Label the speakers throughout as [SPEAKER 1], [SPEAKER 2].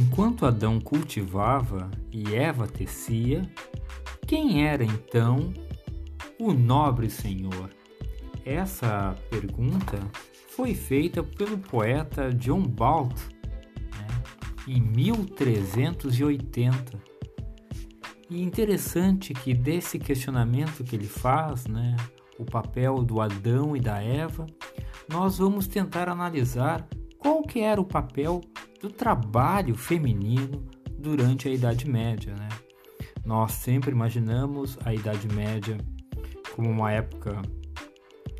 [SPEAKER 1] Enquanto Adão cultivava e Eva tecia, quem era então o nobre Senhor? Essa pergunta foi feita pelo poeta John Balt né, em 1380. E interessante que desse questionamento que ele faz, né, o papel do Adão e da Eva, nós vamos tentar analisar qual que era o papel do trabalho feminino durante a Idade Média. Né? Nós sempre imaginamos a Idade Média como uma época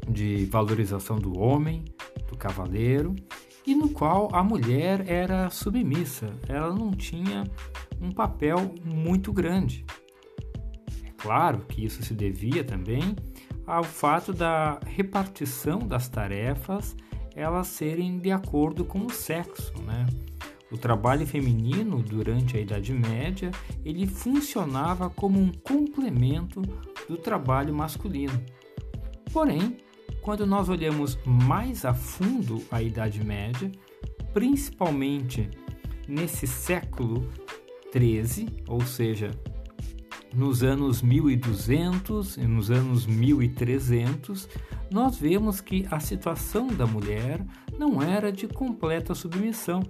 [SPEAKER 1] de valorização do homem, do cavaleiro, e no qual a mulher era submissa, ela não tinha um papel muito grande. É claro que isso se devia também ao fato da repartição das tarefas elas serem de acordo com o sexo, né? O trabalho feminino durante a Idade Média ele funcionava como um complemento do trabalho masculino. Porém, quando nós olhamos mais a fundo a Idade Média, principalmente nesse século 13, ou seja, nos anos 1200 e nos anos 1300, nós vemos que a situação da mulher não era de completa submissão.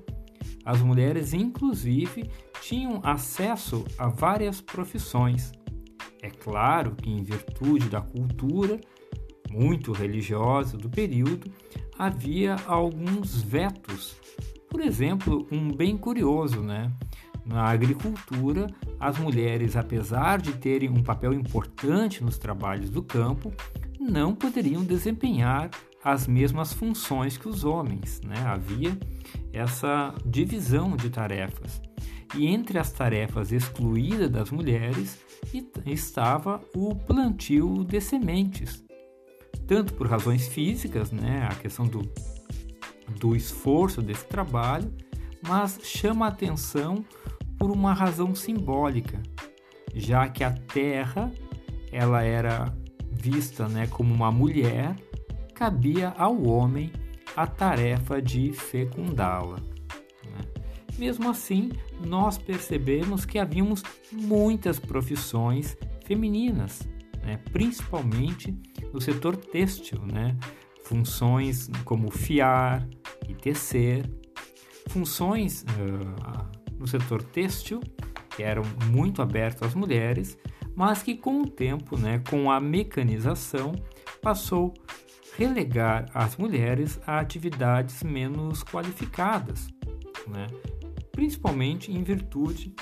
[SPEAKER 1] As mulheres, inclusive, tinham acesso a várias profissões. É claro que, em virtude da cultura muito religiosa do período, havia alguns vetos. Por exemplo, um bem curioso, né? Na agricultura, as mulheres, apesar de terem um papel importante nos trabalhos do campo, não poderiam desempenhar as mesmas funções que os homens. Né? Havia essa divisão de tarefas. E entre as tarefas excluídas das mulheres estava o plantio de sementes, tanto por razões físicas, né, a questão do, do esforço desse trabalho, mas chama a atenção por uma razão simbólica, já que a terra ela era vista né, como uma mulher, cabia ao homem a tarefa de fecundá-la. Né? Mesmo assim, nós percebemos que havíamos muitas profissões femininas, né? principalmente no setor têxtil, né? funções como fiar e tecer, funções uh, no setor têxtil que eram muito abertas às mulheres, mas que com o tempo, né, com a mecanização, passou relegar as mulheres a atividades menos qualificadas, né? principalmente em virtude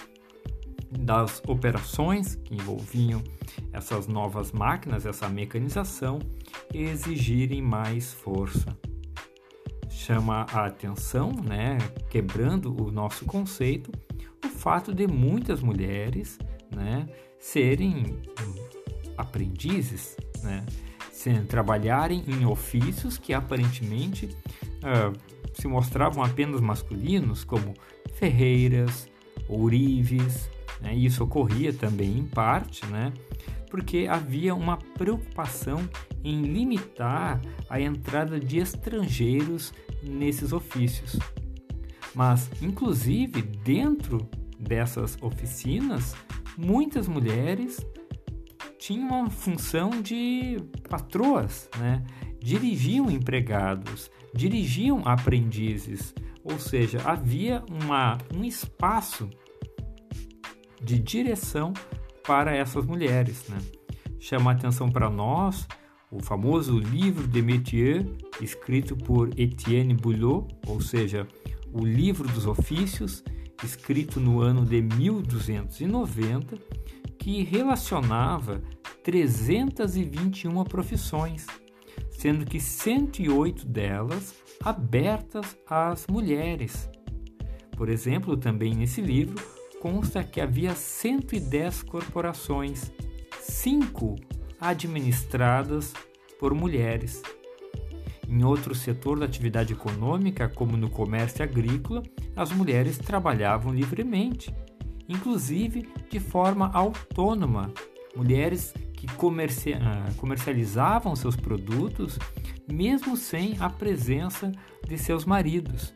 [SPEAKER 1] das operações que envolviam essas novas máquinas, essa mecanização, exigirem mais força. Chama a atenção, né, quebrando o nosso conceito, o fato de muitas mulheres né, serem aprendizes, né, sem trabalharem em ofícios que aparentemente uh, se mostravam apenas masculinos, como ferreiras, ourives. Né? Isso ocorria também em parte, né? porque havia uma preocupação em limitar a entrada de estrangeiros nesses ofícios. Mas, inclusive, dentro dessas oficinas, muitas mulheres tinham uma função de patroas, né? dirigiam empregados, dirigiam aprendizes, ou seja, havia uma, um espaço de direção para essas mulheres. Né? Chama atenção para nós o famoso livro de métier, escrito por Etienne Boulot, ou seja, o livro dos ofícios, escrito no ano de 1290, que relacionava 321 profissões, sendo que 108 delas abertas às mulheres. Por exemplo, também nesse livro consta que havia 110 corporações, cinco administradas por mulheres. Em outro setor da atividade econômica, como no comércio agrícola, as mulheres trabalhavam livremente, inclusive de forma autônoma. Mulheres que ah, comercializavam seus produtos mesmo sem a presença de seus maridos.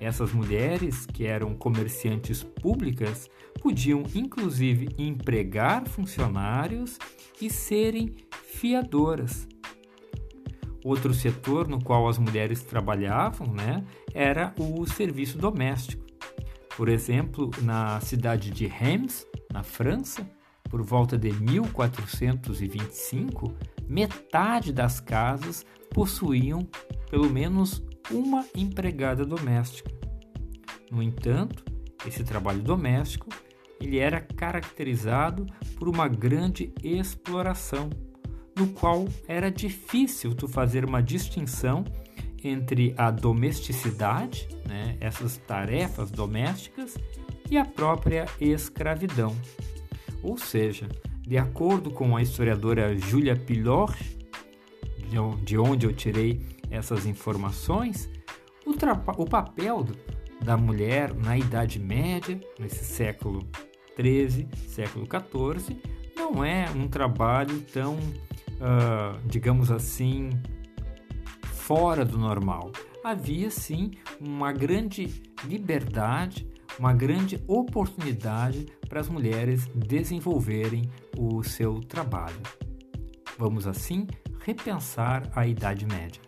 [SPEAKER 1] Essas mulheres, que eram comerciantes públicas, podiam inclusive empregar funcionários e serem fiadoras. Outro setor no qual as mulheres trabalhavam né, era o serviço doméstico. Por exemplo, na cidade de Reims, na França, por volta de 1425, metade das casas possuíam pelo menos uma empregada doméstica. No entanto, esse trabalho doméstico ele era caracterizado por uma grande exploração, no qual era difícil tu fazer uma distinção entre a domesticidade, né, essas tarefas domésticas, e a própria escravidão. Ou seja, de acordo com a historiadora Julia Pilor, de onde eu tirei essas informações, o, o papel da mulher na Idade Média, nesse século 13, século 14, não é um trabalho tão, uh, digamos assim, fora do normal. Havia sim uma grande liberdade, uma grande oportunidade para as mulheres desenvolverem o seu trabalho. Vamos assim repensar a Idade Média.